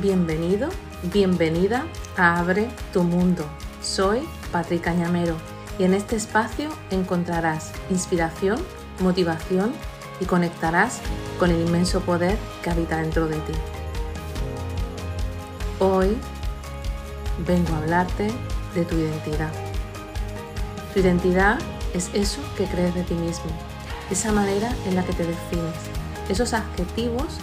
bienvenido, bienvenida a Abre tu Mundo. Soy Patrick Cañamero y en este espacio encontrarás inspiración, motivación y conectarás con el inmenso poder que habita dentro de ti. Hoy vengo a hablarte de tu identidad. Tu identidad es eso que crees de ti mismo, esa manera en la que te defines, esos adjetivos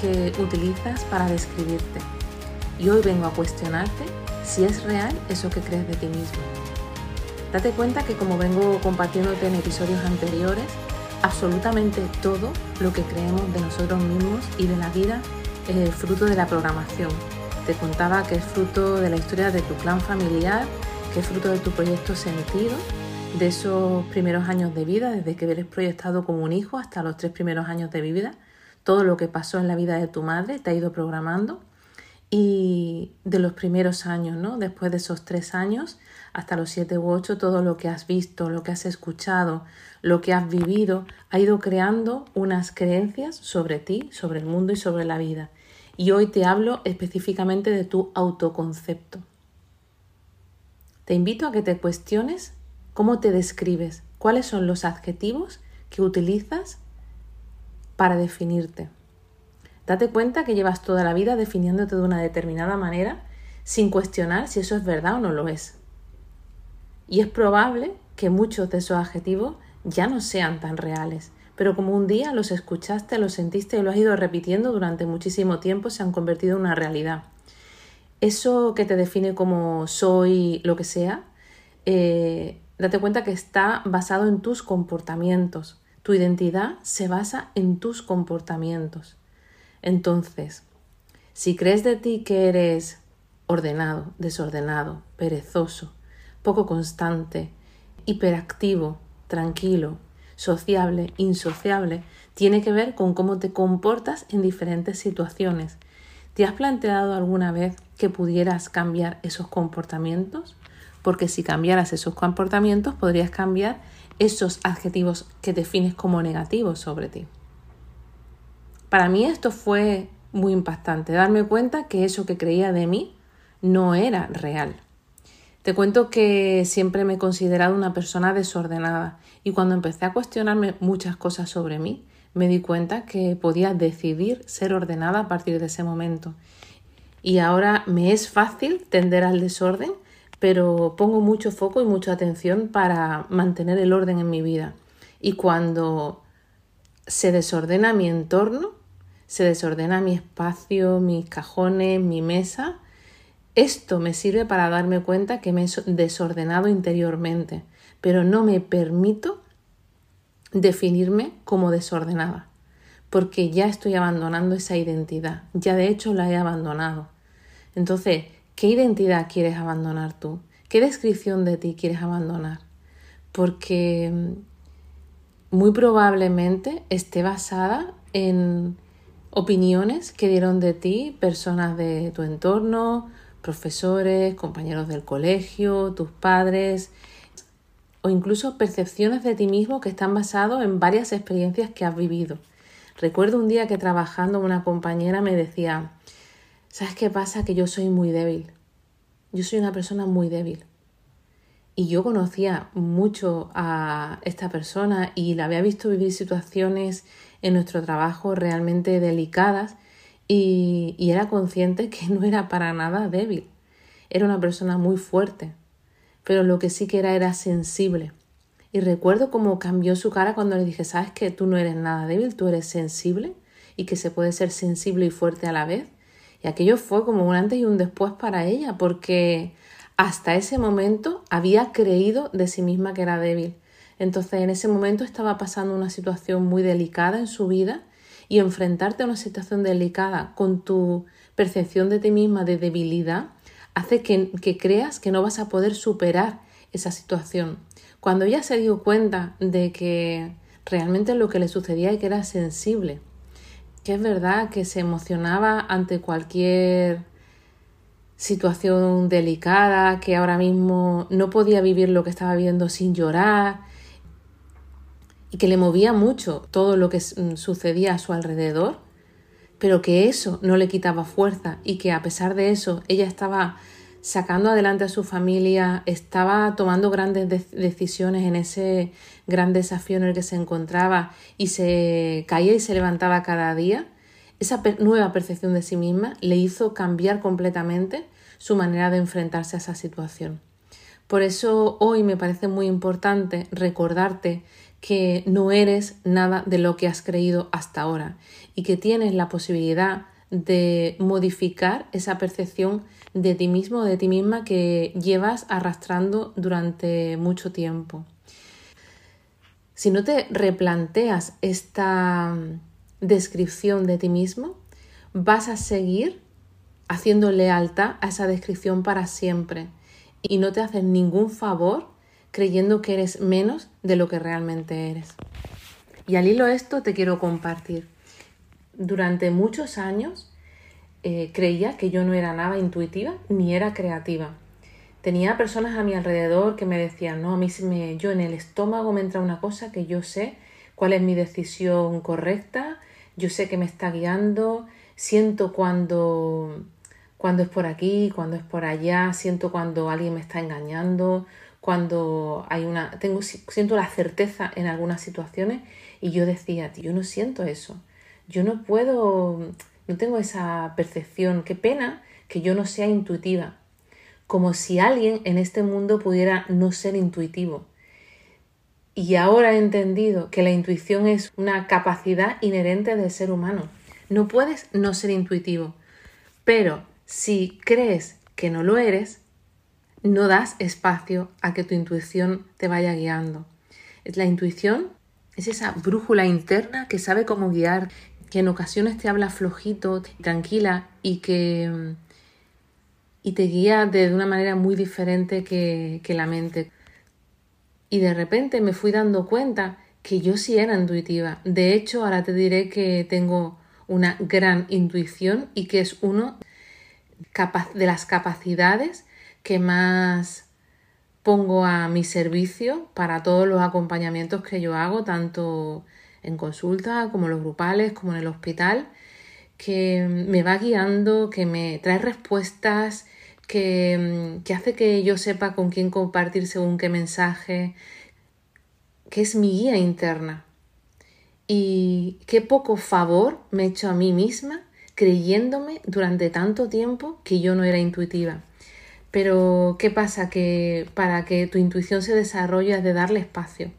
que utilizas para describirte. Y hoy vengo a cuestionarte si es real eso que crees de ti mismo. Date cuenta que como vengo compartiéndote en episodios anteriores, absolutamente todo lo que creemos de nosotros mismos y de la vida es fruto de la programación. Te contaba que es fruto de la historia de tu clan familiar, que es fruto de tu proyecto sentido, de esos primeros años de vida, desde que eres proyectado como un hijo hasta los tres primeros años de vida, todo lo que pasó en la vida de tu madre te ha ido programando y de los primeros años, ¿no? Después de esos tres años hasta los siete u ocho, todo lo que has visto, lo que has escuchado, lo que has vivido, ha ido creando unas creencias sobre ti, sobre el mundo y sobre la vida. Y hoy te hablo específicamente de tu autoconcepto. Te invito a que te cuestiones cómo te describes, cuáles son los adjetivos que utilizas para definirte. Date cuenta que llevas toda la vida definiéndote de una determinada manera sin cuestionar si eso es verdad o no lo es. Y es probable que muchos de esos adjetivos ya no sean tan reales, pero como un día los escuchaste, los sentiste y lo has ido repitiendo durante muchísimo tiempo, se han convertido en una realidad. Eso que te define como soy lo que sea, eh, date cuenta que está basado en tus comportamientos, tu identidad se basa en tus comportamientos. Entonces, si crees de ti que eres ordenado, desordenado, perezoso, poco constante, hiperactivo, tranquilo, sociable, insociable, tiene que ver con cómo te comportas en diferentes situaciones. ¿Te has planteado alguna vez que pudieras cambiar esos comportamientos? Porque si cambiaras esos comportamientos podrías cambiar esos adjetivos que defines como negativos sobre ti. Para mí esto fue muy impactante, darme cuenta que eso que creía de mí no era real. Te cuento que siempre me he considerado una persona desordenada y cuando empecé a cuestionarme muchas cosas sobre mí, me di cuenta que podía decidir ser ordenada a partir de ese momento. Y ahora me es fácil tender al desorden pero pongo mucho foco y mucha atención para mantener el orden en mi vida. Y cuando se desordena mi entorno, se desordena mi espacio, mis cajones, mi mesa, esto me sirve para darme cuenta que me he desordenado interiormente, pero no me permito definirme como desordenada, porque ya estoy abandonando esa identidad, ya de hecho la he abandonado. Entonces, ¿Qué identidad quieres abandonar tú? ¿Qué descripción de ti quieres abandonar? Porque mm, muy probablemente esté basada en opiniones que dieron de ti personas de tu entorno, profesores, compañeros del colegio, tus padres, o incluso percepciones de ti mismo que están basadas en varias experiencias que has vivido. Recuerdo un día que trabajando una compañera me decía, ¿Sabes qué pasa? Que yo soy muy débil. Yo soy una persona muy débil. Y yo conocía mucho a esta persona y la había visto vivir situaciones en nuestro trabajo realmente delicadas y, y era consciente que no era para nada débil. Era una persona muy fuerte, pero lo que sí que era era sensible. Y recuerdo cómo cambió su cara cuando le dije, sabes que tú no eres nada débil, tú eres sensible y que se puede ser sensible y fuerte a la vez. Y aquello fue como un antes y un después para ella, porque hasta ese momento había creído de sí misma que era débil. Entonces en ese momento estaba pasando una situación muy delicada en su vida y enfrentarte a una situación delicada con tu percepción de ti misma de debilidad hace que, que creas que no vas a poder superar esa situación. Cuando ella se dio cuenta de que realmente lo que le sucedía y que era sensible que es verdad que se emocionaba ante cualquier situación delicada, que ahora mismo no podía vivir lo que estaba viviendo sin llorar y que le movía mucho todo lo que mm, sucedía a su alrededor, pero que eso no le quitaba fuerza y que a pesar de eso ella estaba sacando adelante a su familia, estaba tomando grandes decisiones en ese gran desafío en el que se encontraba y se caía y se levantaba cada día, esa nueva percepción de sí misma le hizo cambiar completamente su manera de enfrentarse a esa situación. Por eso hoy me parece muy importante recordarte que no eres nada de lo que has creído hasta ahora y que tienes la posibilidad de modificar esa percepción de ti mismo o de ti misma que llevas arrastrando durante mucho tiempo. Si no te replanteas esta descripción de ti mismo, vas a seguir haciendo lealtad a esa descripción para siempre y no te haces ningún favor creyendo que eres menos de lo que realmente eres. Y al hilo esto te quiero compartir. Durante muchos años eh, creía que yo no era nada intuitiva ni era creativa. Tenía personas a mi alrededor que me decían, no, a mí me, yo en el estómago me entra una cosa que yo sé cuál es mi decisión correcta, yo sé que me está guiando, siento cuando, cuando es por aquí, cuando es por allá, siento cuando alguien me está engañando, cuando hay una, tengo, siento la certeza en algunas situaciones y yo decía, yo no siento eso, yo no puedo no tengo esa percepción. Qué pena que yo no sea intuitiva. Como si alguien en este mundo pudiera no ser intuitivo. Y ahora he entendido que la intuición es una capacidad inherente del ser humano. No puedes no ser intuitivo. Pero si crees que no lo eres, no das espacio a que tu intuición te vaya guiando. La intuición, es esa brújula interna que sabe cómo guiar, que en ocasiones te habla flojito, tranquila y que y te guía de una manera muy diferente que, la mente. Y de repente me fui dando cuenta que yo sí era intuitiva. De hecho, ahora te diré que tengo una gran intuición y que es uno de las capacidades que más pongo a mi servicio para todos los acompañamientos que yo hago, tanto en consulta, como los grupales, como en el hospital, que me va guiando, que me trae respuestas, que, que hace que yo sepa con quién compartir según qué mensaje, que es mi guía interna. Y qué poco favor me he hecho a mí misma creyéndome durante tanto tiempo que yo no era intuitiva. Pero ¿qué pasa? Que para que tu intuición se desarrolle es de darle espacio.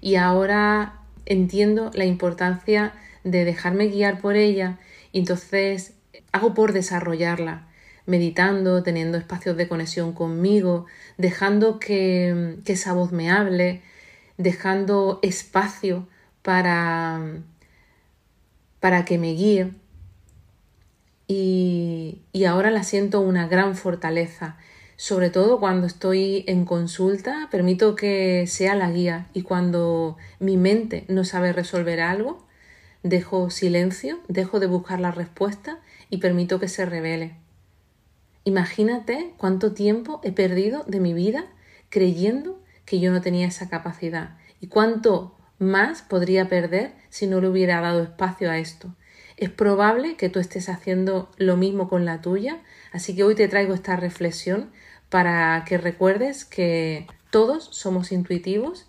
Y ahora entiendo la importancia de dejarme guiar por ella y entonces hago por desarrollarla, meditando, teniendo espacios de conexión conmigo, dejando que, esa voz me hable, dejando espacio para, para que me guíe. Y, y ahora la siento una gran fortaleza sobre todo cuando estoy en consulta, permito que sea la guía y cuando mi mente no sabe resolver algo, dejo silencio, dejo de buscar la respuesta y permito que se revele. Imagínate cuánto tiempo he perdido de mi vida creyendo que yo no tenía esa capacidad y cuánto más podría perder si no le hubiera dado espacio a esto. Es probable que tú estés haciendo lo mismo con la tuya, así que hoy te traigo esta reflexión para que recuerdes que todos somos intuitivos,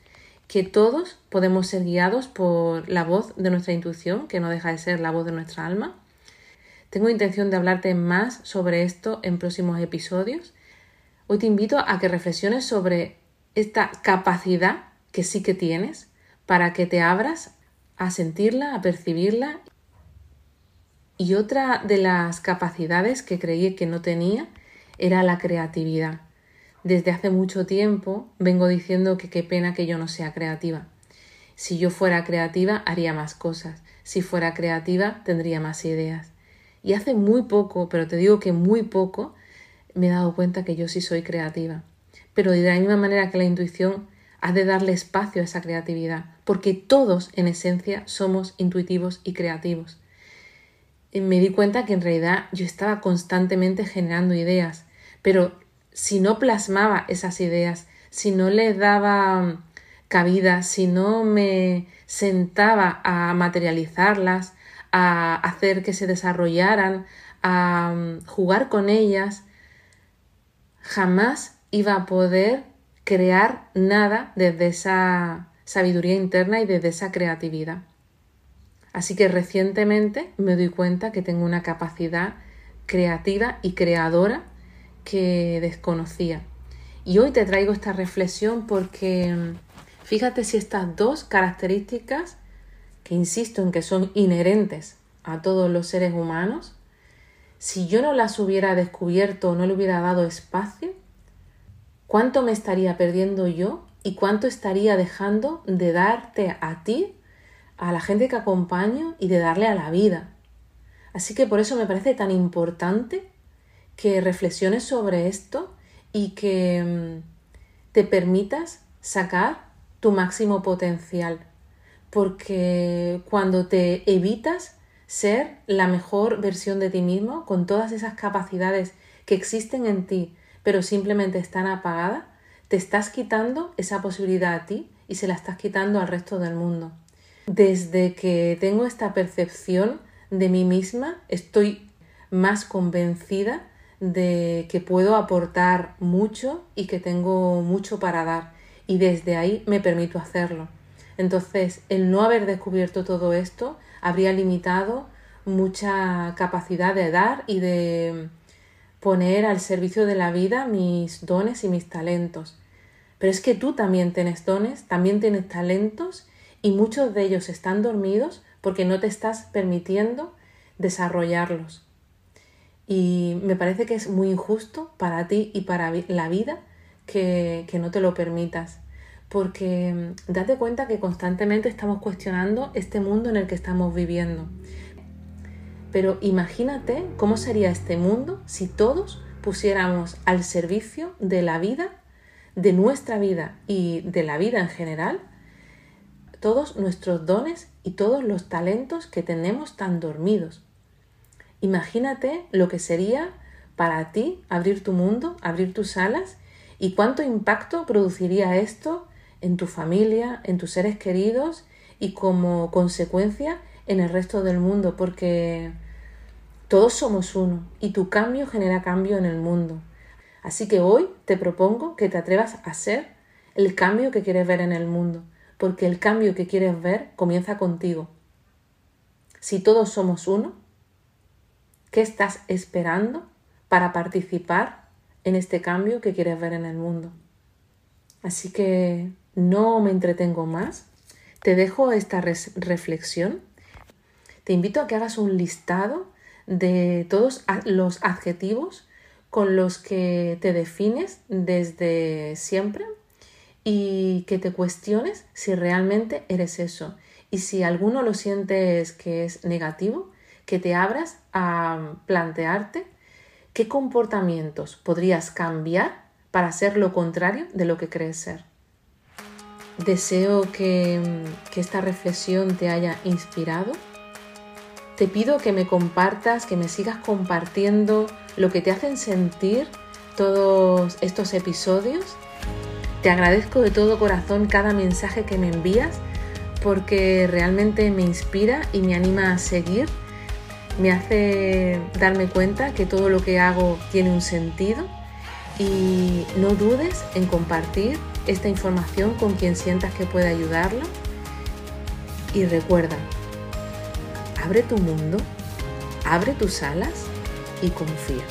que todos podemos ser guiados por la voz de nuestra intuición, que no deja de ser la voz de nuestra alma. Tengo intención de hablarte más sobre esto en próximos episodios. Hoy te invito a que reflexiones sobre esta capacidad que sí que tienes para que te abras a sentirla, a percibirla. Y otra de las capacidades que creí que no tenía era la creatividad. Desde hace mucho tiempo vengo diciendo que qué pena que yo no sea creativa. Si yo fuera creativa haría más cosas. Si fuera creativa tendría más ideas. Y hace muy poco, pero te digo que muy poco, me he dado cuenta que yo sí soy creativa. Pero de la misma manera que la intuición ha de darle espacio a esa creatividad, porque todos en esencia somos intuitivos y creativos. me di cuenta que en realidad yo estaba constantemente generando ideas, pero si no plasmaba esas ideas, si no les daba cabida, si no me sentaba a materializarlas, a hacer que se desarrollaran, a mm, jugar con ellas, jamás iba a poder crear nada desde esa sabiduría interna y desde esa creatividad. Así que recientemente me doy cuenta que tengo una capacidad creativa y creadora que desconocía. Y hoy te traigo esta reflexión porque mm, fíjate si estas dos características, que insisto en que son inherentes a todos los seres humanos, si yo no las hubiera descubierto o no le hubiera dado espacio, ¿cuánto me estaría perdiendo yo y cuánto estaría dejando de darte a ti, a la gente que acompaño y de darle a la vida? Así que por eso me parece tan importante que reflexiones sobre esto y que mm, te permitas sacar tu máximo potencial. Porque cuando te evitas ser la mejor versión de ti mismo, con todas esas capacidades que existen en ti, pero simplemente están apagadas, te estás quitando esa posibilidad a ti y se la estás quitando al resto del mundo. Desde que tengo esta percepción de mí misma, estoy más convencida de que puedo aportar mucho y que tengo mucho para dar. Y desde ahí me permito hacerlo. Entonces, el no haber descubierto todo esto habría limitado mucha capacidad de dar y de poner al servicio de la vida mis dones y mis talentos. Pero es que tú también tienes dones, también tienes talentos y muchos de ellos están dormidos porque no te estás permitiendo desarrollarlos. Y me parece que es muy injusto para ti y para la vida que, que no te lo permitas porque mm, date cuenta que constantemente estamos cuestionando este mundo en el que estamos viviendo. Pero imagínate cómo sería este mundo si todos pusiéramos al servicio de la vida, de nuestra vida y de la vida en general, todos nuestros dones y todos los talentos que tenemos tan dormidos. Imagínate lo que sería para ti abrir tu mundo, abrir tus alas y cuánto impacto produciría esto en tu familia, en tus seres queridos y como consecuencia en el resto del mundo, porque todos somos uno y tu cambio genera cambio en el mundo. Así que hoy te propongo que te atrevas a ser el cambio que quieres ver en el mundo, porque el cambio que quieres ver comienza contigo. Si todos somos uno, ¿qué estás esperando para participar en este cambio que quieres ver en el mundo? Así que no me entretengo más. Te dejo esta reflexión. Te invito a que hagas un listado de todos los adjetivos con los que te defines desde siempre y que te cuestiones si realmente eres eso. Y si alguno lo sientes que es negativo, que te abras a plantearte qué comportamientos podrías cambiar para ser lo contrario de lo que crees ser. Deseo que, esta reflexión te haya inspirado. Te pido que me compartas, que me sigas compartiendo lo que te hacen sentir todos estos episodios. Te agradezco de todo corazón cada mensaje que me envías porque realmente me inspira y me anima a seguir. Me hace darme cuenta que todo lo que hago tiene un sentido y no dudes en compartir esta información con quien sientas que puede ayudarlo. Y recuerda, abre tu mundo, abre tus alas y confía.